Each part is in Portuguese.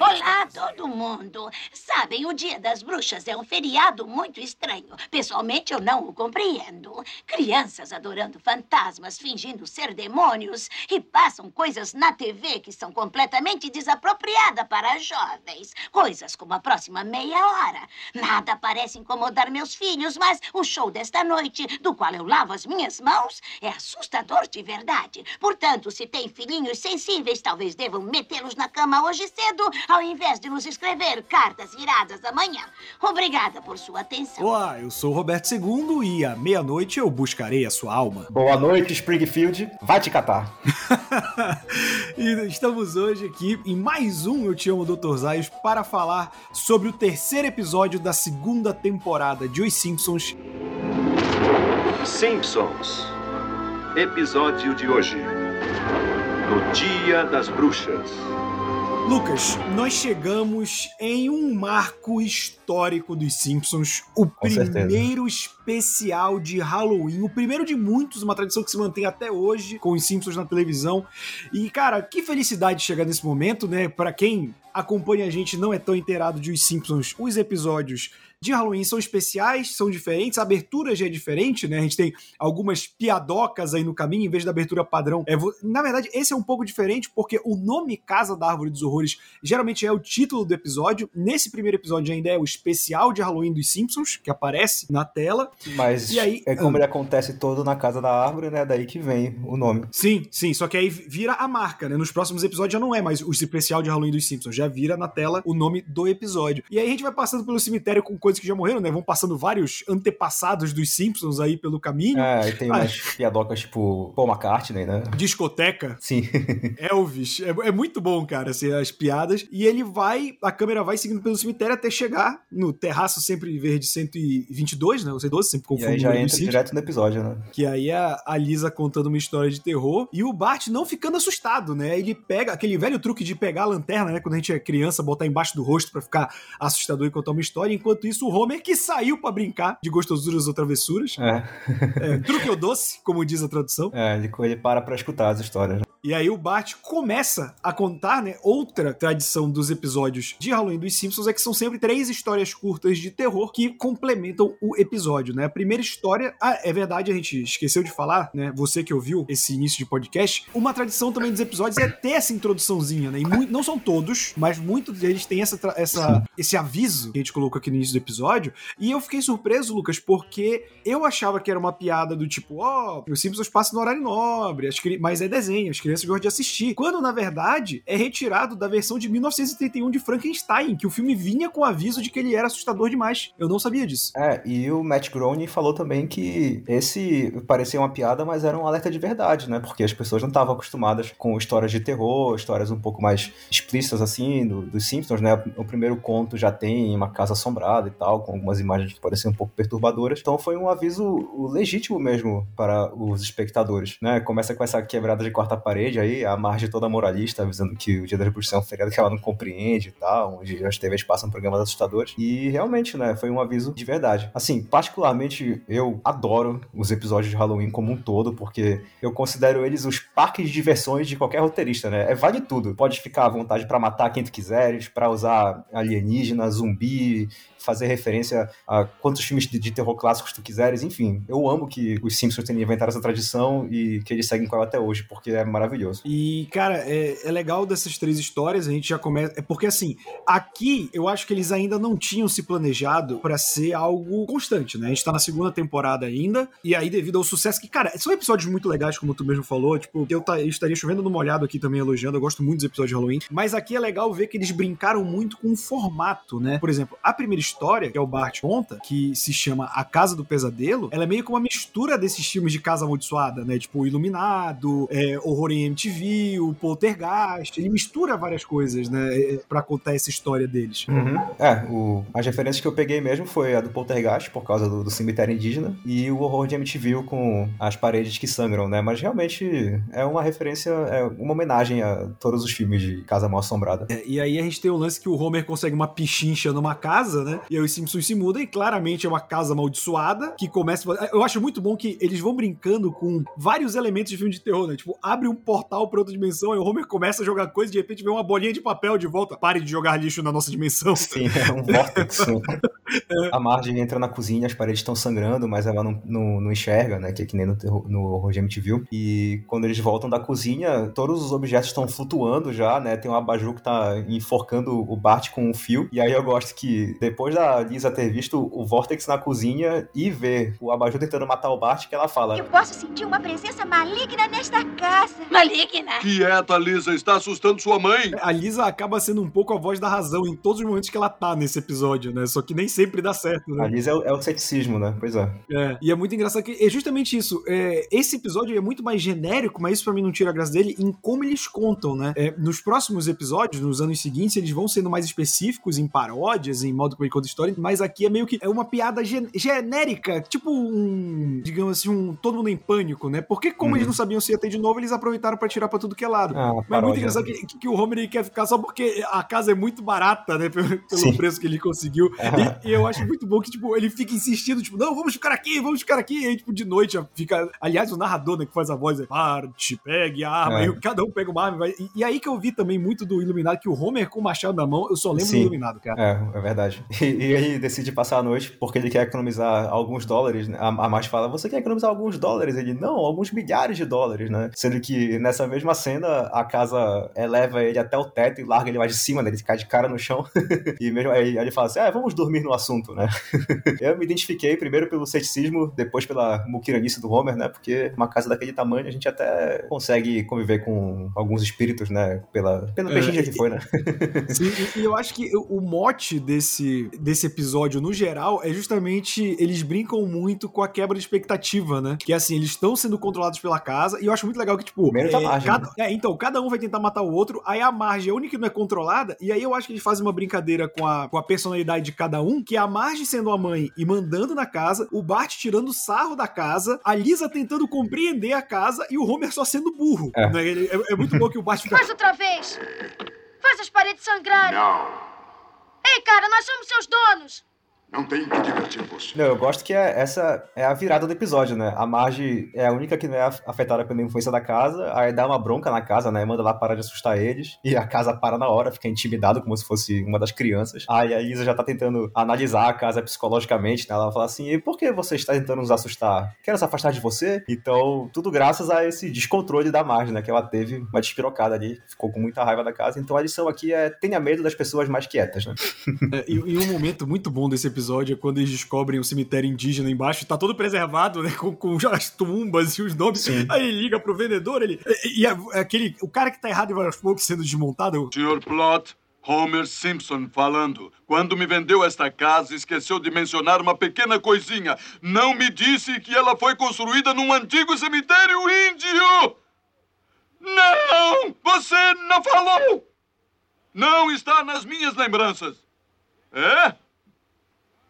Olá, todo mundo. Sabem, o Dia das Bruxas é um feriado muito estranho. Pessoalmente, eu não o compreendo. Crianças adorando fantasmas, fingindo ser demônios e passam coisas na TV que são completamente desapropriadas para jovens. Coisas como a próxima meia hora. Nada parece incomodar meus filhos, mas o show desta noite, do qual eu lavo as minhas mãos, é assustador de verdade. Portanto, se tem filhinhos sensíveis, talvez devam metê-los na cama hoje cedo, ao invés de nos escrever cartas iradas amanhã. Obrigada por sua atenção. Olá, eu sou o Roberto II e à meia-noite eu buscarei a sua alma. Boa noite, Springfield. Vai te catar. e estamos hoje aqui em mais um Eu Te Amo, Dr. Zayos para falar sobre o terceiro episódio da segunda temporada de Os Simpsons. Simpsons. Episódio de hoje. No Dia das Bruxas. Lucas, nós chegamos em um marco histórico dos Simpsons, o Com primeiro certeza. especial de Halloween, o primeiro de muitos, uma tradição que se mantém até hoje com os Simpsons na televisão. E cara, que felicidade chegar nesse momento, né? Para quem acompanha a gente não é tão inteirado de Os Simpsons, os episódios de Halloween são especiais, são diferentes, a abertura já é diferente, né? A gente tem algumas piadocas aí no caminho, em vez da abertura padrão. É, na verdade, esse é um pouco diferente, porque o nome Casa da Árvore dos Horrores geralmente é o título do episódio. Nesse primeiro episódio ainda é o especial de Halloween dos Simpsons, que aparece na tela. Mas e aí, é como ele acontece todo na Casa da Árvore, né? Daí que vem o nome. Sim, sim, só que aí vira a marca, né? Nos próximos episódios já não é mais o especial de Halloween dos Simpsons, já vira na tela o nome do episódio. E aí a gente vai passando pelo cemitério com coisas que já morreram, né? Vão passando vários antepassados dos Simpsons aí pelo caminho. É, e tem ah, umas piadocas tipo Paul McCartney, né? Discoteca. Sim. Elvis. É, é, muito bom, cara, assim, as piadas. E ele vai, a câmera vai seguindo pelo cemitério até chegar no terraço sempre verde 122, né? Ou 112, sempre confundo. E aí já entra direto no episódio, né? Que aí é a Lisa contando uma história de terror e o Bart não ficando assustado, né? Ele pega aquele velho truque de pegar a lanterna, né? Quando a gente é criança, botar embaixo do rosto para ficar assustador e contar uma história. Enquanto isso, o Homer que saiu para brincar de gostosuras ou travessuras. É. é truque ou doce, como diz a tradução. É, ele, ele para pra escutar as histórias. E aí o Bart começa a contar, né? Outra tradição dos episódios de Halloween dos Simpsons é que são sempre três histórias curtas de terror que complementam o episódio, né? A primeira história, ah, é verdade, a gente esqueceu de falar, né? Você que ouviu esse início de podcast, uma tradição também dos episódios é ter essa introduçãozinha, né? E muito, não são todos, mas muitos deles têm essa, essa, esse aviso que a gente colocou aqui no início do episódio. E eu fiquei surpreso, Lucas, porque eu achava que era uma piada do tipo, ó, oh, os Simpsons passam no horário nobre, mas é desenho, as crianças crianças gostam de assistir. Quando, na verdade, é retirado da versão de 1931 de Frankenstein, que o filme vinha com aviso de que ele era assustador demais. Eu não sabia disso. É, e o Matt Groening falou também que esse parecia uma piada, mas era um alerta de verdade, né? Porque as pessoas não estavam acostumadas com histórias de terror, histórias um pouco mais explícitas, assim, do, dos Simpsons, né? O primeiro conto já tem uma casa assombrada e tal, com algumas imagens que parecem um pouco perturbadoras. Então foi um aviso legítimo mesmo para os espectadores, né? Começa com essa quebrada de quarta parede parede aí, a margem toda moralista, avisando que o Dia da Revolução é um feriado que ela não compreende e tal, onde as TVs passam programas assustadores. E realmente, né, foi um aviso de verdade. Assim, particularmente, eu adoro os episódios de Halloween como um todo, porque eu considero eles os parques de diversões de qualquer roteirista, né? É vale tudo. Pode ficar à vontade para matar quem tu quiseres, para usar alienígena, zumbi, fazer referência a quantos filmes de, de, terror clássicos tu quiseres, enfim. Eu amo que os Simpsons tenham inventado essa tradição e que eles seguem com ela até hoje, porque é maravilhoso. E, cara, é, é legal dessas três histórias, a gente já começa. É porque, assim, aqui eu acho que eles ainda não tinham se planejado para ser algo constante, né? A gente tá na segunda temporada ainda, e aí, devido ao sucesso que, cara, são episódios muito legais, como tu mesmo falou, tipo, eu, tá, eu estaria chovendo no molhado aqui também elogiando, eu gosto muito dos episódios de Halloween, mas aqui é legal ver que eles brincaram muito com o formato, né? Por exemplo, a primeira história história que é o Bart conta, que se chama A Casa do Pesadelo, ela é meio que uma mistura desses filmes de casa amaldiçoada, né? Tipo, Iluminado, é, Horror em MTV, o Poltergeist, ele mistura várias coisas, né, é, pra contar essa história deles. Uhum. É, o, as referências que eu peguei mesmo foi a do Poltergeist, por causa do, do cemitério indígena, e o horror de MTV com as paredes que sangram, né? Mas realmente é uma referência, é uma homenagem a todos os filmes de Casa Mal Assombrada. É, e aí a gente tem o lance que o Homer consegue uma pichincha numa casa, né? E aí os Simpsons se mudam e claramente é uma casa amaldiçoada que começa. Eu acho muito bom que eles vão brincando com vários elementos de filme de terror, né? Tipo, abre um portal pra outra dimensão e o Homer começa a jogar coisa e de repente vê uma bolinha de papel de volta. Pare de jogar lixo na nossa dimensão. Sim, é um vórtex. A Marge entra na cozinha, as paredes estão sangrando, mas ela não, não, não enxerga, né? Que é que nem no, terror- no horror de MTV. E quando eles voltam da cozinha, todos os objetos estão flutuando já, né? Tem um abajur que tá enforcando o Bart com um fio. E aí eu gosto que depois da Lisa ter visto o Vortex na cozinha e ver o abajur tentando matar o Bart, que ela fala. Eu posso sentir uma presença maligna nesta casa. Maligna. Quieta, Lisa, está assustando sua mãe. A Lisa acaba sendo um pouco a voz da razão em todos os momentos que ela tá nesse episódio, né? Só que nem sempre dá certo, né? A Lisa é o, é o ceticismo, né? Pois é. É, e é muito engraçado que é justamente isso. É, esse episódio é muito mais genérico, mas isso pra mim não tira a graça dele em como eles contam, né? É, nos próximos episódios, nos anos seguintes, eles vão sendo mais específicos em paródias, em modo como conta história, mas aqui é meio que é uma piada gen- genérica, tipo um, digamos assim, um todo mundo em pânico, né? Porque como Uhum. eles não sabiam se ia ter de novo, eles aproveitaram pra tirar pra tudo que é lado. Ah, Mas é muito engraçado que, que- que o Homer quer ficar só porque a casa é muito barata, né? Pelo, pelo preço que ele conseguiu. E, e eu acho muito bom que, tipo, ele fica insistindo, tipo, não, vamos ficar aqui, vamos ficar aqui. E aí, tipo, de noite fica. Aliás, o narrador, né, que faz a voz é parte, pegue a arma. É. E cada um pega uma arma e vai. E, e aí que eu vi também muito do Iluminado, que o Homer com o machado na mão, eu só lembro Sim. do Iluminado, cara. É, é verdade. E, ele decide passar a noite porque ele quer economizar alguns dólares. né? A, a Marge fala: Você quer economizar alguns dólares? Ele, não, alguns milhares de dólares, né? Sendo que nessa mesma cena a casa eleva ele até o teto e larga ele mais de cima, né? Ele cai de cara no chão. e mesmo aí ele fala assim: Ah, vamos dormir no assunto, né? Eu me identifiquei primeiro pelo ceticismo, depois pela muquiranice do Homer, né? Porque uma casa daquele tamanho a gente até consegue conviver com alguns espíritos, né? Pela, pelo É, beijinho que foi, né? Sim, e, eu acho que o mote desse, desse episódio, no geral, é justamente eles brincam muito com a quebra de expectativa, né? Que assim, eles estão sendo controlados pela casa, e eu acho muito legal que, tipo. Menos a Marge, cada, é, então, cada um vai tentar matar o outro, aí a Marge é a única que não é controlada, e aí eu acho que eles fazem uma brincadeira com a, com a personalidade de cada um, que é a Marge sendo a mãe e mandando na casa, o Bart tirando sarro da casa, a Lisa tentando compreender a casa e o Homer só sendo burro. É. né? Ele- é, é muito bom que o Bart fica. Faz outra vez. Faz as paredes sangrarem. Não, Ei, cara, nós somos seus donos. Não tem que divertir você. Não, eu gosto que é, essa é a virada do episódio, né? A Marge é a única que não é af- afetada pela influência da casa, aí dá uma bronca na casa, né? Manda lá parar de assustar eles, e a casa para na hora, fica intimidado como se fosse uma das crianças. Aí a Lisa já tá tentando analisar a casa psicologicamente, né? Ela fala assim, e por que você está tentando nos assustar? Quer nos afastar de você? Então, tudo graças a esse descontrole da Marge, né? Que ela teve uma despirocada ali, ficou com muita raiva da casa. Então a lição aqui é tenha medo das pessoas mais quietas, né? É, e, e um momento muito bom desse episódio é quando eles descobrem o cemitério indígena embaixo, tá todo preservado, né? Com, com as tumbas e os nomes. Sim. Aí ele liga pro vendedor, ele. E, e aquele. O cara que tá errado e vai aos poucos sendo desmontado. Sr. Plot, Homer Simpson falando. Quando me vendeu esta casa, esqueceu de mencionar uma pequena coisinha. Não me disse que ela foi construída num antigo cemitério índio! Não! Você não falou! Não está nas minhas lembranças. É?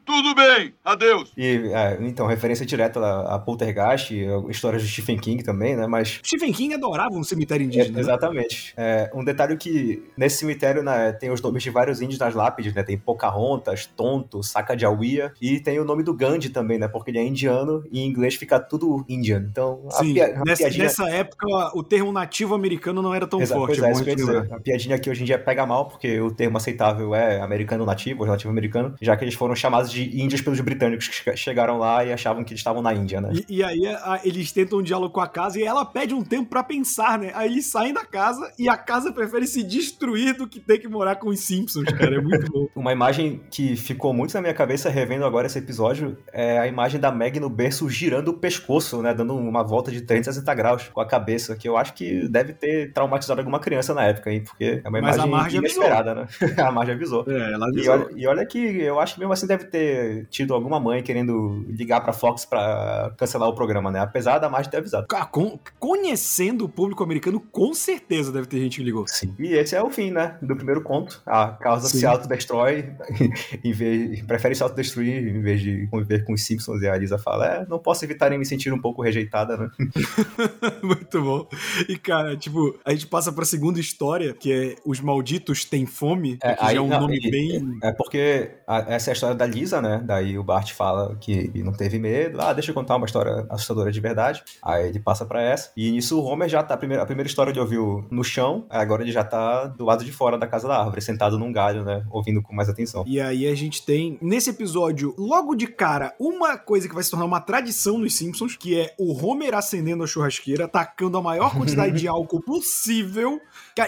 Tudo bem, adeus. E, é, então, referência direta a, a Poltergeist, a história de Stephen King também, né? Mas Stephen King adorava um cemitério É, indígena. né? exatamente. É, um detalhe que nesse cemitério né, tem os nomes de vários índios nas lápides, né? Tem Pocahontas, Tonto, Sacagawea e tem o nome do Gandhi também, né? Porque ele é indiano e em inglês fica tudo Indian. Então, a, Sim, pia- a nessa, piadinha... nessa época o termo nativo americano não era tão Exa- forte. pois é, é isso dizer. A piadinha aqui hoje em dia pega mal, porque o termo aceitável é americano nativo, ou nativo americano, já que eles foram chamados de índios pelos britânicos que che- chegaram lá e achavam que eles estavam na Índia, né? E, e aí a- eles tentam um diálogo com a casa e ela pede um tempo pra pensar, né? Aí eles saem da casa e a casa prefere se destruir do que ter que morar com os Simpsons, cara. É muito bom. Uma imagem que ficou muito na minha cabeça revendo agora esse episódio é a imagem da Meg no berço girando o pescoço, né? Dando uma volta de 360 graus com a cabeça, que eu acho que deve ter traumatizado alguma criança na época, hein? Porque é uma Mas imagem Marge avisou. inesperada, né? a Marge avisou. É, ela E avisou. olha, e olha que eu acho que mesmo assim deve ter ter tido alguma mãe querendo ligar pra Fox pra cancelar o programa, né? Apesar da Marge ter avisado. Cara, con- conhecendo o público americano, com certeza deve ter gente que ligou. Sim. E esse é o fim, né? Do primeiro conto. A causa Sim. se autodestrói, em vez, prefere se autodestruir em vez de conviver com os Simpsons. E a Lisa fala: É, não posso evitar em me sentir um pouco rejeitada, né? Muito bom. E, cara, tipo, a gente passa pra segunda história, que é Os Malditos Têm Fome, É, que já aí é um não, nome e- bem. É porque a- essa é a história da Lisa, né? Daí o Bart fala que não teve medo. Ah, deixa eu contar uma história assustadora de verdade. Aí ele passa pra essa. E nisso o Homer já tá. A primeira, a primeira história ele ouviu no chão, agora ele já tá do lado de fora da casa da árvore, sentado num galho, né? Ouvindo com mais atenção. E aí a gente tem, nesse episódio, logo de cara, uma coisa que vai se tornar uma tradição nos Simpsons, que é o Homer acendendo a churrasqueira, tacando a maior quantidade de álcool possível.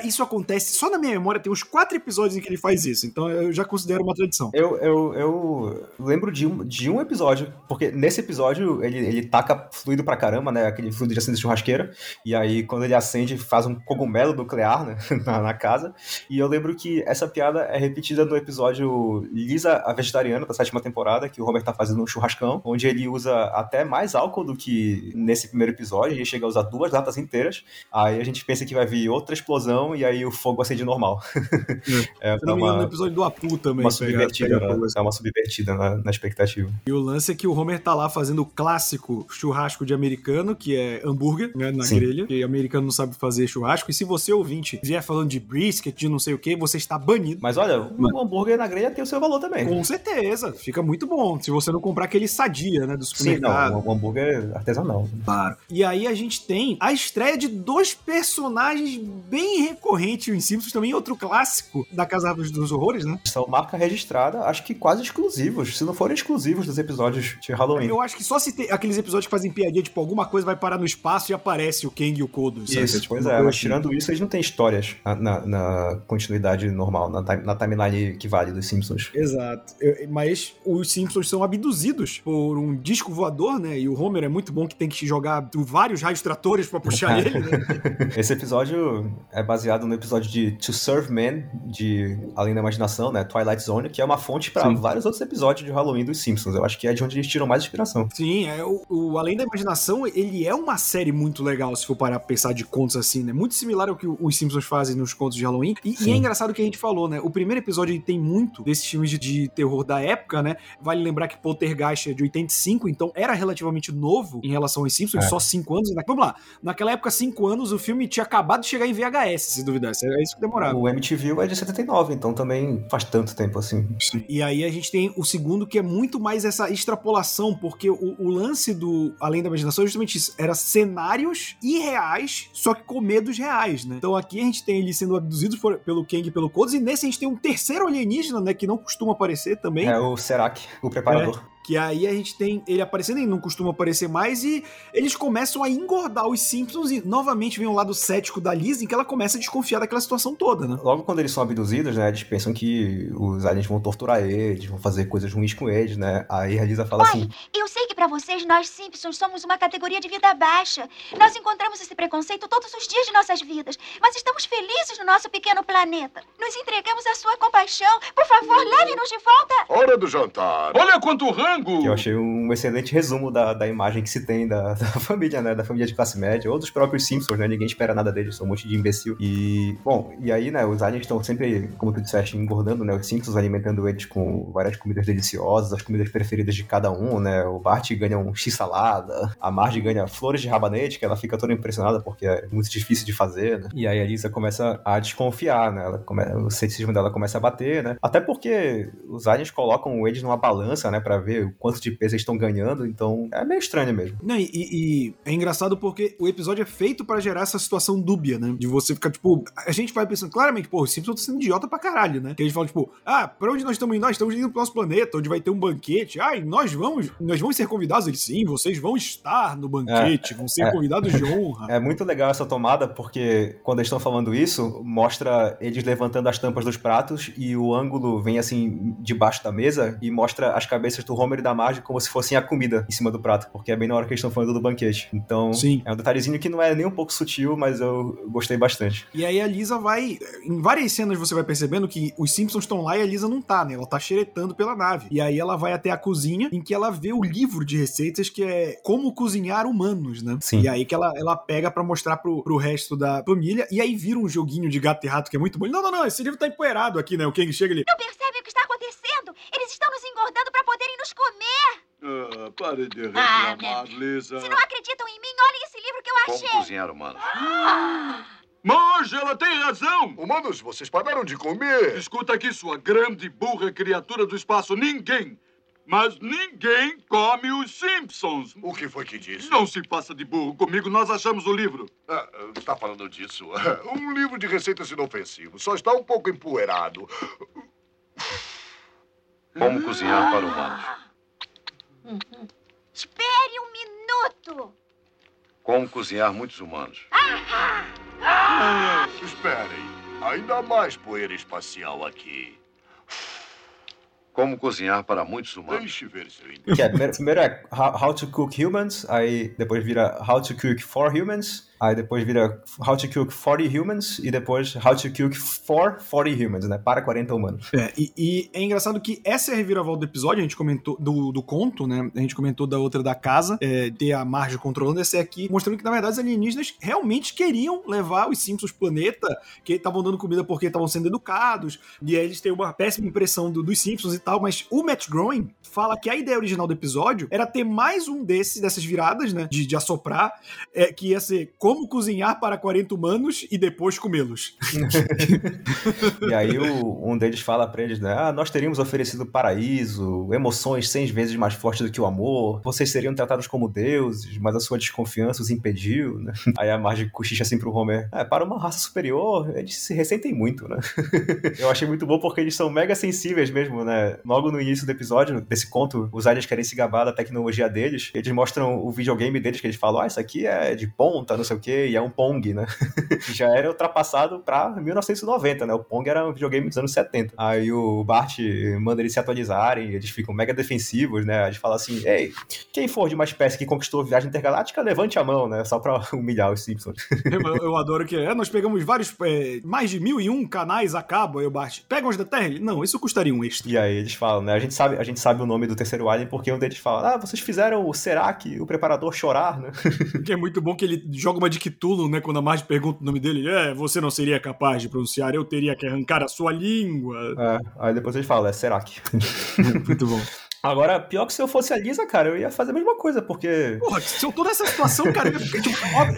Isso acontece, só na minha memória tem uns quatro episódios em que ele faz isso, então eu já considero uma tradição. Eu, eu, eu lembro de um, de um episódio, porque nesse episódio ele, ele taca fluido pra caramba, né? Aquele fluido de acender churrasqueira. E aí, quando ele acende, faz um cogumelo nuclear, né? Na, na casa. E eu lembro que essa piada é repetida no episódio Lisa a Vegetariana, da sétima temporada, que o Homer tá fazendo um churrascão, onde ele usa até mais álcool do que nesse primeiro episódio. Ele chega a usar duas latas inteiras. Aí a gente pensa que vai vir outra explosão e aí o fogo acende normal. é, me engano, uma- no episódio do Apu também. uma pega- subvertida, pega né? assim. Dá uma subvertida na, na expectativa. E o lance é que o Homer tá lá fazendo o clássico churrasco de americano, que é hambúrguer, né, na Sim. grelha. E americano não sabe fazer churrasco. E se você, ouvinte, vier falando de brisket, de não sei o que, você está banido. Mas olha, o hambúrguer na grelha tem o seu valor também. Com certeza, fica muito bom. Se você não comprar aquele sadia, né, do Sim, supermercado. não, o hambúrguer artesanal. Claro. E aí a gente tem a estreia de dois personagens bem recorrentes em Simpsons, também outro clássico da Casa dos, Horrores, né? São marca registrada, acho que quase exclusivos, se não forem exclusivos dos episódios de Halloween. Eu acho que só se tem aqueles episódios que fazem piadinha, tipo, alguma coisa vai parar no espaço e aparece o Kang e o Kodo. sabe? Isso, Tipo, pois é, mas assim. tirando isso, eles não têm histórias na, na- na continuidade normal, na, na timeline que vale dos Simpsons. Exato. Eu- mas os Simpsons são abduzidos por um disco voador, né? E o Homer é muito bom que tem que jogar vários raios tratores pra puxar ele, né? Esse episódio é baseado no episódio de To Serve Men, de Além da Imaginação, né? Twilight Zone, que é uma fonte pra Sim. vários outros episódios de Halloween dos Simpsons. Eu acho que é de onde eles tiram mais inspiração. Sim, é o, o Além da Imaginação, ele é uma série muito legal, se for parar pra pensar de contos assim, né? Muito similar ao que os Simpsons fazem nos contos de Halloween. E, e Sim. é engraçado o que a gente falou, né? O primeiro episódio tem muito desses filmes de, de terror da época, né? Vale lembrar que Poltergeist é de 85, então era relativamente novo em relação aos Simpsons, É. só 5 anos. Na- Vamos lá, naquela época, 5 anos, o filme tinha acabado de chegar em VHS, se duvidasse. Era isso que demorava. O MTV é de 79, então também faz tanto tempo assim. E aí a gente tem o segundo que é muito mais essa extrapolação, porque o, o lance do Além da Imaginação é justamente isso. Era cenários irreais, só que com medos reais, né? Então aqui a gente tem eles sendo abduzidos por- pelo Kang e pelo Codes, e nesse a gente tem um terceiro alienígena, né? Que não costuma aparecer também. É o Serac, o preparador. Que aí a gente tem ele aparecendo e não costuma aparecer mais, e eles começam a engordar os Simpsons, e novamente vem o lado cético da Liz, em que ela começa a desconfiar daquela situação toda, né? Logo quando eles são abduzidos, né, eles pensam que os aliens vão torturar eles, vão fazer coisas ruins com eles, né? Aí a Lisa fala assim: Olha, eu sei que pra vocês, nós Simpsons, somos uma categoria de vida baixa. Nós encontramos esse preconceito todos os dias de nossas vidas. Mas estamos felizes no nosso pequeno planeta. Nos entregamos à sua compaixão. Por favor, leve-nos de volta. Hora do jantar. Olha quanto rango! Que eu achei um excelente resumo da, da imagem que se tem da, da família, né? Da família de classe média, ou dos próprios Simpsons, né? Ninguém espera nada deles, são um monte de imbecil. E, bom, e aí, né, os aliens estão sempre, como tu disseste, engordando, né? Os Simpsons alimentando eles com várias comidas deliciosas, as comidas preferidas de cada um, né? O Bart ganha um X-salada, a Marge ganha flores de rabanete, que ela fica toda impressionada porque é muito difícil de fazer, né? E aí a Lisa começa a desconfiar, né? Ela come... O ceticismo dela começa a bater, né? Até porque os aliens colocam eles numa balança, né? Pra ver o quanto de peso eles estão ganhando, então é meio estranho mesmo. Não, e, e é engraçado porque o episódio é feito pra gerar essa situação dúbia, né? De você ficar, tipo, a gente vai pensando claramente, pô, os Simpsons estão sendo idiota pra caralho, né? Que a gente fala, tipo, ah, pra onde nós estamos indo? Nós estamos indo pro nosso planeta, onde vai ter um banquete. Ai, nós vamos, nós vamos ser convidados. Eles, sim, vocês vão estar no banquete, vão ser é. convidados de honra. É muito legal essa tomada, porque quando eles estão falando isso, mostra eles levantando as tampas dos pratos e o ângulo vem assim debaixo da mesa e mostra as cabeças do Homer Da Marge como se fossem a comida em cima do prato, porque é bem na hora que eles estão falando do banquete. Então, Sim. é um detalhezinho que não é nem um pouco sutil, mas eu gostei bastante. E aí a Lisa vai. Em várias cenas você vai percebendo que os Simpsons estão lá e a Lisa não tá, né? Ela tá xeretando pela nave. E aí ela vai até a cozinha, em que ela vê o livro de receitas que é Como Cozinhar Humanos, né? Sim. E aí que ela, ela pega pra mostrar pro, pro resto da família. E aí vira um joguinho de gato e rato que é muito bom. Não, não, não, esse livro tá empoeirado aqui, né? O King chega ali. Não percebe o que está acontecendo? Eles estão nos engordando para poderem nos comer. Ah, pare de Ah, reclamar, Lisa. Se não acreditam em mim, olhem esse livro que eu Como achei. cozinhar humanos. Marge, ela tem razão! Humanos, vocês pararam de comer. Escuta aqui, sua grande burra criatura do espaço. Ninguém, mas ninguém come os Simpsons. O que foi que disse? Não se faça de burro. Comigo nós achamos o livro. Ah, está falando disso. Um livro de receitas inofensivos. Só está um pouco empoeirado. Como cozinhar para humanos. Espere um minuto. Como cozinhar muitos humanos. Esperem. Ainda mais poeira espacial aqui. Como cozinhar para muitos humanos. Deixe ver se eu entendo. Que é, primeiro, primeiro é how, how to cook humans, aí depois vira how to cook for humans, aí depois vira how to cook 40 humans, e depois how to cook for 40 humans, né? Para 40 humanos. É, e, e é engraçado que essa é a reviravolta do episódio, a gente comentou do, do conto, né? A gente comentou da outra da casa, é, ter a Marge controlando essa aqui, mostrando que, na verdade, os alienígenas realmente queriam levar os Simpsons planeta, que estavam dando comida porque estavam sendo educados, e aí eles têm uma péssima impressão do- dos Simpsons e tal, mas o Matt Groening fala que a ideia original do episódio era ter mais um desses, dessas viradas, né? De, de assoprar, é, que ia ser como cozinhar para 40 humanos e depois comê-los. E aí o- um deles fala pra eles, né? Ah, nós teríamos oferecido paraíso, emoções 100 vezes mais fortes do que o amor, vocês seriam tratados como deuses, mas a sua desconfiança os impediu, né? Aí a Marge cochicha assim pro Homer, é, para uma raça superior, eles se ressentem muito, né? Eu achei muito bom porque eles são mega sensíveis mesmo, né? Logo no início do episódio, desse conto, os aliens querem se gabar da tecnologia deles, eles mostram o videogame deles, que eles falam, ah, isso aqui é de ponta, não sei o quê, e é um Pong, né? que já era ultrapassado pra 1990, né? O Pong era um videogame dos anos 70. Aí o Bart manda eles se atualizarem, eles ficam mega defensivos, né? A gente fala assim, ei, quem for de uma espécie que conquistou viagem intergaláctica, levante a mão, né? Só pra humilhar os Simpsons. Eu, eu adoro que é, nós pegamos vários, é, mais de mil e um canais a cabo, aí o Bart, pega os da Terra? Não, isso custaria um extra. E aí eles falam, né? A gente sabe, a gente sabe o nome do terceiro alien porque um deles fala, ah, vocês fizeram o Serac, o preparador chorar, né? Que é muito bom que ele joga uma de Cthulhu, né, quando a Marge pergunta o nome dele, é, você não seria capaz de pronunciar, eu teria que arrancar a sua língua. É, aí depois eles falam, é Serac. muito bom. Agora, pior que se eu fosse a Lisa, cara, eu ia fazer a mesma coisa, porque Porra, se eu tô nessa situação, cara, eu, tipo,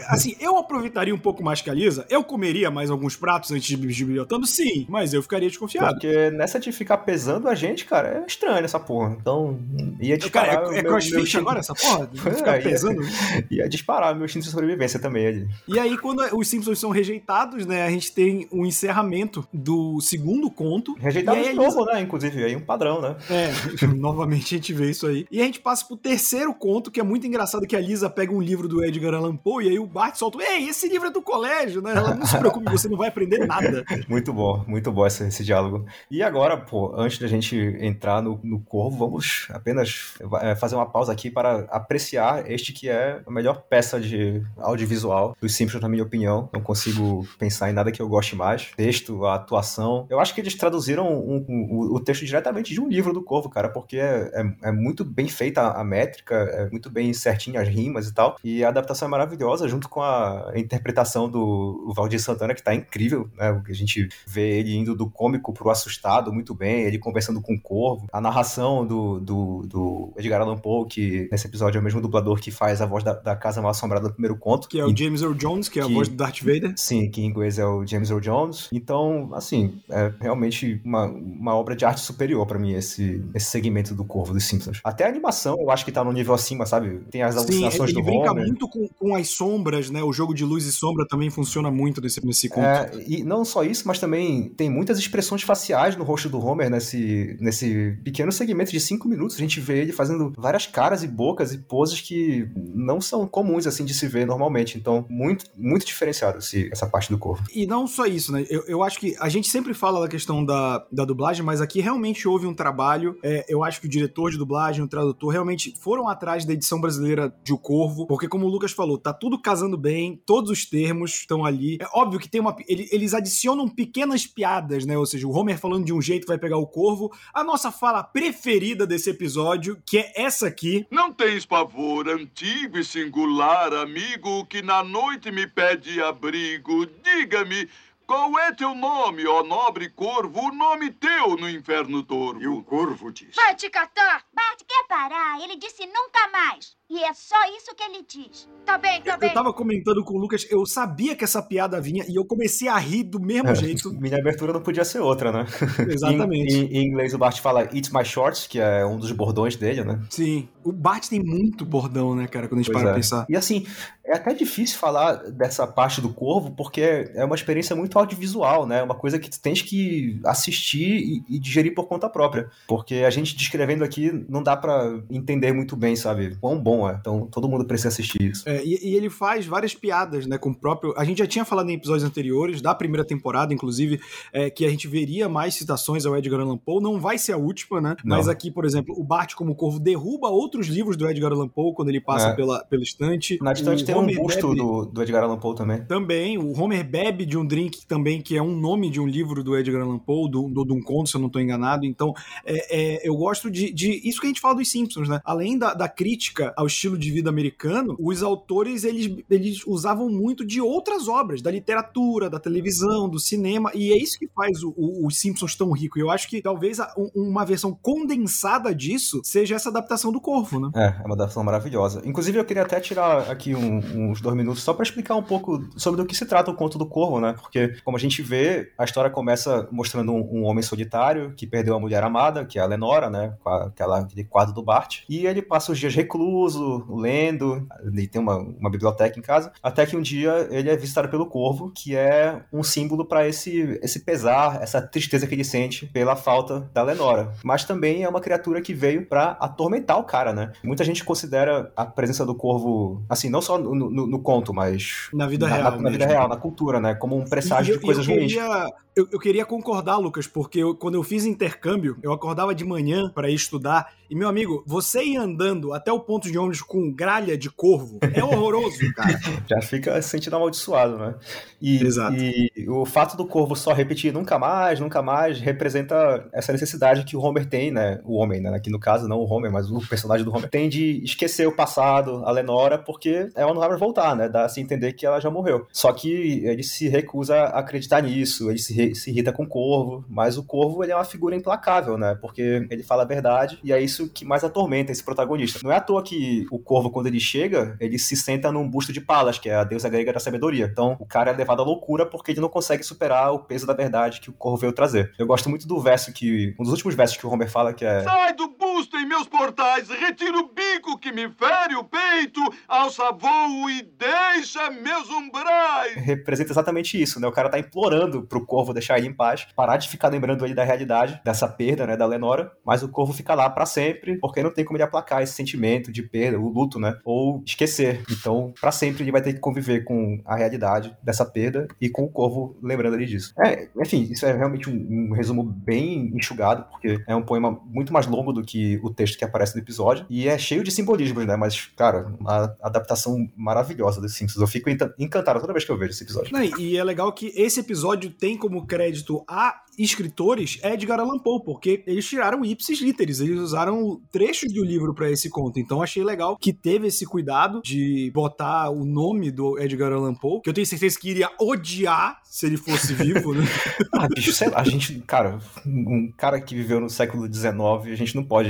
assim, eu aproveitaria um pouco mais que a Lisa, eu comeria mais alguns pratos antes de me desbilhotando, sim, mas eu ficaria desconfiado. Porque nessa de ficar pesando a gente, cara, é estranho essa porra. Então, ia Cara, disparar. é, o é meu- meu crossfit instinto- agora essa porra? É, Ficar ia- pesando? Ia disparar meu instinto de sobrevivência também ali. E aí, quando os Simpsons são rejeitados, né, a gente tem o encerramento do segundo conto. Rejeitado de a Lisa- novo, né? Inclusive, aí um padrão, né? É, novamente a gente vê isso aí. E a gente passa pro terceiro conto, que é muito engraçado, que a Lisa pega um livro do Edgar Allan Poe e aí o Bart solta, ei, esse livro é do colégio, né? Ela não se preocupe, você não vai aprender nada. Muito bom, muito bom esse, esse diálogo. E agora, pô, antes da gente entrar no, no Corvo, vamos apenas é, fazer uma pausa aqui para apreciar este que é a melhor peça de audiovisual dos Simpsons, na minha opinião. Não consigo pensar em nada que eu goste mais. Texto, a atuação. Eu acho que eles traduziram um- um- o- o texto diretamente de um livro do Corvo, cara, porque é, é- é muito bem feita a métrica, é muito bem certinho as rimas e tal. E a adaptação é maravilhosa, junto com a interpretação do Valdir Santana, que tá incrível, né? O que a gente vê ele indo do cômico pro assustado muito bem, ele conversando com o Corvo. A narração do, do, do Edgar Allan Poe, que nesse episódio é o mesmo dublador que faz a voz da, da Casa Mal Assombrada do primeiro conto. Que é o James Earl Jones, que é a Que- voz do Darth Vader. Sim, que em inglês é o James Earl Jones. Então, assim, é realmente uma, uma obra de arte superior pra mim, esse, esse segmento do Corvo dos Simpsons. Até a animação eu acho que tá no nível acima, sabe? Tem as Sim, alucinações ele do brinca Homer. muito com, com as sombras, né? O jogo de luz e sombra também funciona muito nesse, nesse conto. É, e não só isso, mas também tem muitas expressões faciais no rosto do Homer nesse, nesse pequeno segmento de cinco minutos. A gente vê ele fazendo várias caras e bocas e poses que não são comuns assim de se ver normalmente. Então, muito, muito diferenciado esse, essa parte do corpo. E não só isso, né? Eu, eu acho que a gente sempre fala da questão da, da dublagem, mas aqui realmente houve um trabalho. É, eu acho que o diretor de dublagem, o tradutor, realmente foram atrás da edição brasileira de O Corvo, porque como o Lucas falou, tá tudo casando bem, todos os termos estão ali. É óbvio que tem uma. Eles adicionam pequenas piadas, né? Ou seja, o Homer falando de um jeito vai pegar o corvo. A nossa fala preferida desse episódio, que é essa aqui. Não tens pavor, antigo e singular amigo, que na noite me pede abrigo. Diga-me. Qual é teu nome, ó nobre corvo? O nome teu no inferno torvo. E o corvo diz: Vai te catar! Bart quer parar. Ele disse nunca mais. E é só isso que ele diz. Tá bem, tá Eu, bem. eu tava comentando com o Lucas, eu sabia que essa piada vinha e eu comecei a rir do mesmo É, jeito. Minha abertura não podia ser outra, né? Exatamente. Em, em- em inglês o Bart fala Eat My Shorts, que é um dos bordões dele, né? Sim. O Bart tem muito bordão, né, cara, quando a gente Pois para é. pensar. E assim, é até difícil falar dessa parte do Corvo, porque é uma experiência muito audiovisual, né? Uma coisa que tu tens que assistir e, e digerir por conta própria. Porque a gente descrevendo aqui não dá pra entender muito bem, sabe? Quão bom é. Então todo mundo precisa assistir isso. É, e, e ele faz várias piadas, né, com o próprio... A gente já tinha falado em episódios anteriores, da primeira temporada, inclusive, é, que a gente veria mais citações ao Edgar Allan Poe. Não vai ser a última, né? Não. Mas aqui, por exemplo, o Bart como Corvo derruba outros livros do Edgar Allan Poe quando ele passa É. pela, pela estante. Na estante O tem um Homer busto bebe- do, do Edgar Allan Poe também. Também, o Homer bebe de um drink também, que é um nome de um livro do Edgar Allan Poe, do, do, de um conto, se eu não estou enganado. Então, é, é, eu gosto de, de. Isso que a gente fala dos Simpsons, né? Além da, da crítica ao estilo de vida americano, os autores eles, eles usavam muito de outras obras, da literatura, da televisão, do cinema, e é isso que faz o- o- os Simpsons tão rico. Eu acho que talvez a- um- uma versão condensada disso seja essa adaptação do Corvo, né? É, é uma adaptação maravilhosa. Inclusive, eu queria até tirar aqui um- uns dois minutos só pra explicar um pouco sobre do que se trata o conto do Corvo, né? Porque, como a gente vê, a história começa mostrando um, um homem solitário que perdeu a mulher amada, que é a Lenora, né? Aquela, aquele quadro do Bart. E ele passa os dias recluso, lendo, ele tem uma, uma biblioteca em casa, até que um dia ele é visitado pelo Corvo, que é um símbolo pra esse, esse pesar, essa tristeza que ele sente pela falta da Lenora. Mas também é uma criatura que veio pra atormentar o cara, né? Muita gente considera a presença do corvo, assim, não só no, no- no conto, mas Na vida na, real. na- na vida real, na cultura, né? Como um presságio eu- de coisas eu ruins. queria, eu, eu queria concordar, Lucas, porque eu- quando eu fiz intercâmbio, eu acordava de manhã para ir estudar. E, meu amigo, você ir andando até o ponto de com gralha de corvo é horroroso, cara. Já fica se sentindo amaldiçoado, né? E, Exato. e o fato do corvo só repetir nunca mais, nunca mais, representa essa necessidade que o Homer tem, né? O homem, né? Aqui no caso, não o Homer, mas o personagem do Homer, tem de esquecer o passado, a Lenora, porque ela não vai voltar, né? Dá a se entender que ela já morreu. Só que ele se recusa a acreditar nisso, ele se, re- se irrita com o corvo, mas o corvo ele é uma figura implacável, né? Porque ele fala a verdade e é isso que mais atormenta esse protagonista. Não é à toa que o corvo, quando ele chega, ele se senta num busto de Palas, que é a deusa grega da sabedoria. Então, o cara é levado à loucura porque ele não consegue superar o peso da verdade que o corvo veio trazer. Eu gosto muito do verso que. Um dos últimos versos que o Homer fala, que é. Sai do em meus portais, retira o bico que me fere o peito, alça voo e deixa meus umbrais. representa exatamente isso, né? O cara tá implorando pro Corvo deixar ele em paz, parar de ficar lembrando ele da realidade, dessa perda, né, da Lenora, mas o Corvo fica lá pra sempre, porque não tem como ele aplacar esse sentimento de perda, o luto, né? Ou esquecer. Então, pra sempre ele vai ter que conviver com a realidade dessa perda e com o Corvo lembrando ele disso. É, enfim, isso é realmente um, um resumo bem enxugado, porque é um poema muito mais longo do que o texto que aparece no episódio, e é cheio de simbolismos, né? Mas, cara, uma adaptação maravilhosa dos Simpsons. Eu fico encan- encantado toda vez que eu vejo esse episódio. Não, e é legal que esse episódio tem como crédito a escritores Edgar Allan Poe, porque eles tiraram ipsis literis, eles usaram trechos do livro pra esse conto. Então achei legal que teve esse cuidado de botar o nome do Edgar Allan Poe, que eu tenho certeza que iria odiar se ele fosse vivo, né? Ah, bicho, sei lá, a gente, cara, um cara que viveu no século XIX, a gente não pode,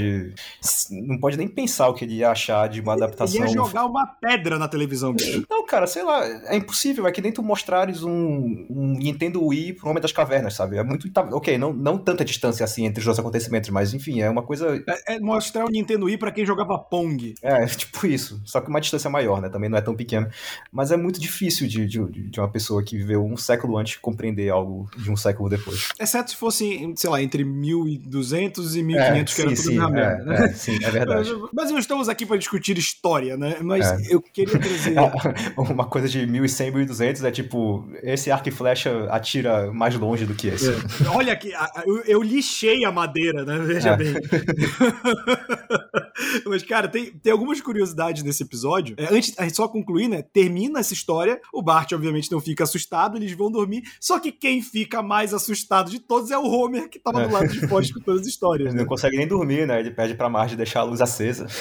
não pode nem pensar o que ele ia achar de uma Ele adaptação. ia jogar uma pedra na televisão, bicho. Não, cara, sei lá, é impossível, é que nem tu mostrares um, um Nintendo Wii pro Homem das Cavernas, sabe? É muito, tá- ok, não, não tanta distância assim entre os dois acontecimentos, mas enfim, é uma coisa, É, é mostrar o Nintendo Wii pra quem jogava Pong. é, tipo isso, só que uma distância maior, né? Também não é tão pequena, mas é muito difícil de, de, de uma pessoa que viveu um século antes compreender algo de um século depois. Exceto se fosse, sei lá, entre 1200 e 1500, que era sim, tudo sim, na é, merda, né? É, sim, é verdade. Mas, mas não estamos aqui para discutir história, né? Mas É. eu queria trazer. Uma coisa de 1100, 1200 é tipo, esse arco e flecha atira mais longe do que esse. É. Olha aqui, eu, eu lixei a madeira, né? Veja É. bem. Mas, cara, tem, tem algumas curiosidades nesse episódio. É, antes, só concluir, né? Termina essa história. O Bart, obviamente, não fica assustado, eles vão dormir. Só que quem fica mais assustado de todos é o Homer, que tava do lado de fora escutando as histórias. Ele Né? não consegue nem dormir, né? Ele pede pra Marge deixar a luz acesa.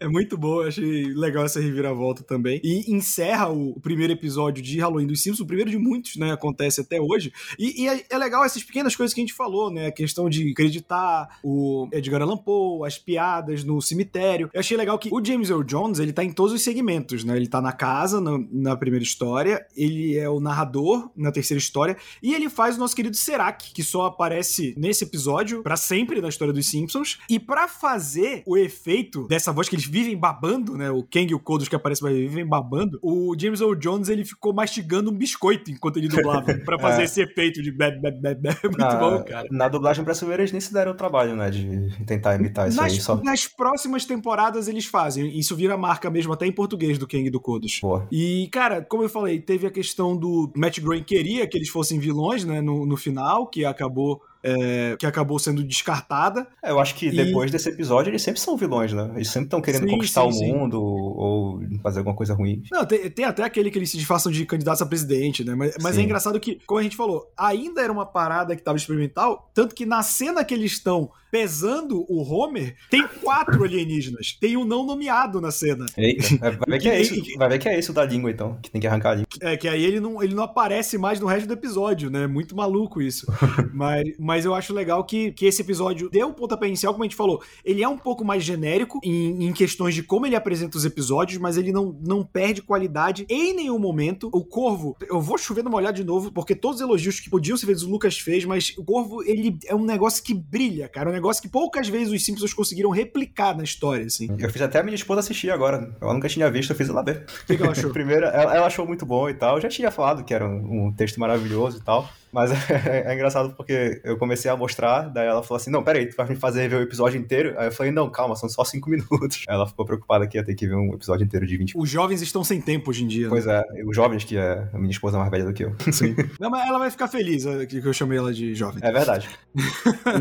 É muito bom, achei legal essa reviravolta também. E encerra o, primeiro episódio de Halloween dos Simpsons, o primeiro de muitos, né? Acontece até hoje. E, e é, é legal essas pequenas coisas que a gente falou, né? A questão de acreditar o Edgar Allan Poe, as piadas no cemitério. Eu achei legal que o James Earl Jones, ele tá em todos os segmentos, né? Ele tá na casa, na, na primeira história, ele é o narrador na terceira história, e ele faz o nosso querido Serac, que só aparece nesse episódio, pra sempre na história dos Simpsons. E pra fazer o efeito dessa voz que eles vivem babando, né? O Kang e o Kodos que aparecem mas vivem babando. O James Earl Jones, ele ficou mastigando um biscoito enquanto ele dublava, pra fazer É. esse efeito de bebe, bebe, bebe. É muito na, bom, cara. Na dublagem brasileira eles nem se deram o trabalho, né? De tentar imitar isso Nas, aí. Só... nas próximas temporadas eles fazem. Isso vira marca mesmo, até em português, do Kang e do Kodos. Boa. E, cara, como eu falei, teve a questão do Matt Groening queria que eles fossem vilões, né, no, no final, que acabou, é, que acabou sendo descartada. É, eu acho que E- depois desse episódio eles sempre são vilões, né? Eles sempre estão querendo Sim, conquistar sim, o sim. mundo ou fazer alguma coisa ruim. Não, tem, tem até aquele que eles se disfarçam de candidatos a presidente, né? Mas, mas é engraçado que, como a gente falou, ainda era uma parada que tava experimental, tanto que na cena que eles estão pesando o Homer, tem quatro alienígenas. Tem um não nomeado na cena. Eita, vai ver que é isso. Vai ver que é isso da língua, então, que tem que arrancar a língua. É, que aí ele não, ele não aparece mais no resto do episódio, né? Muito maluco isso. mas, mas eu acho legal que, que esse episódio deu o pontapé inicial, como a gente falou. Ele é um pouco mais genérico em, em questões de como ele apresenta os episódios, mas ele não, não perde qualidade em nenhum momento. O Corvo, eu vou chover numa olhada de novo, porque todos os elogios que podiam ser feitos o Lucas fez, mas o Corvo, ele é um negócio que brilha, cara. Um negócio que poucas vezes os Simpsons conseguiram replicar na história, assim. O Eu fiz até a minha esposa assistir agora. Ela nunca tinha visto, eu fiz ela ver. que, que ela achou? Primeiro, ela, ela achou muito bom e tal. Eu já tinha falado que era um, um texto maravilhoso e tal. Mas é, é engraçado porque eu comecei a mostrar, daí ela falou assim: Não, peraí, tu vai me fazer ver o episódio inteiro? Aí eu falei: Não, calma, são só cinco minutos. Ela ficou preocupada que ia ter que ver um episódio inteiro de 20 Os jovens estão sem tempo hoje em dia. né? Pois é, os jovens, que é a minha esposa mais velha do que eu. Sim. Não, mas ela vai ficar feliz é, que eu chamei ela de jovem. É verdade.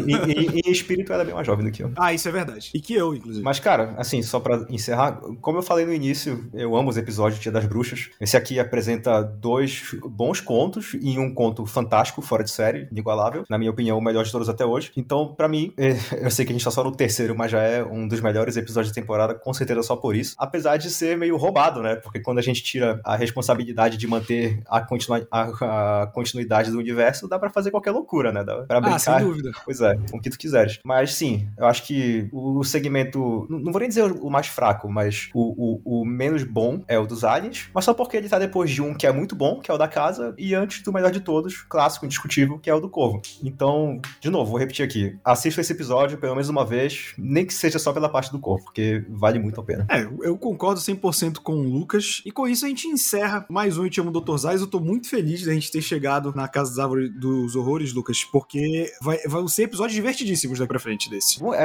E, e- e em espírito ela é bem mais jovem do que eu. Ah, isso é verdade. E que eu, inclusive. Mas, cara, assim, só pra encerrar, como eu falei no início, eu amo os episódios de Dia das Bruxas. Esse aqui apresenta dois bons contos e um conto fantástico, fora de série, inigualável. Na minha opinião, o melhor de todos até hoje. Então, pra mim, eh, eu sei que a gente tá só no terceiro, mas já é um dos melhores episódios da temporada, com certeza só por isso. Apesar de ser meio roubado, né? Porque quando a gente tira a responsabilidade de manter a, continua- a- a continuidade do universo, dá pra fazer qualquer loucura, né? Dá pra ah, brincar. sem dúvida. Pois é, com o que tu quiseres. Mas sim, eu acho que o segmento. Não não vou nem dizer o mais fraco, mas o, o, o menos bom é o dos aliens. Mas só porque ele tá depois de um que é muito bom, que é o da casa, e antes do melhor de todos, clássico, indiscutível, que é o do Corvo. Então, de novo, vou repetir aqui. Assista esse episódio pelo menos uma vez, nem que seja só pela parte do Corvo, porque vale muito a pena. É, eu concordo 100% com o Lucas. E com isso a gente encerra mais um Eu Te Amo Dr. Zais. Eu tô muito feliz da gente ter chegado na Casa das Árvores dos Horrores, Lucas, porque vai, vão ser episódios divertidíssimos daqui pra frente desse. É,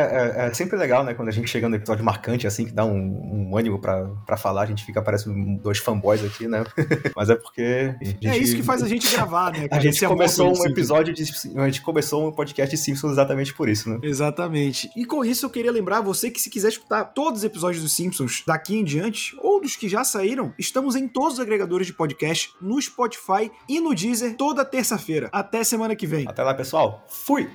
é- é sempre legal, né? Quando a gente chega no episódio marcante, assim, que dá um, um ânimo pra, pra falar, a gente fica, parece um- dois fanboys aqui, né? Mas é porque. a gente- É isso que faz a gente gravar, né? A cara? gente amor começou um episódio de. A gente começou um podcast de Simpsons exatamente por isso, né? Exatamente. E com isso eu queria lembrar você que se quiser escutar todos os episódios dos Simpsons daqui em diante, ou dos que já saíram, estamos em todos os agregadores de podcast, no Spotify e no Deezer toda terça-feira. Até semana que vem. Até lá, pessoal. Fui!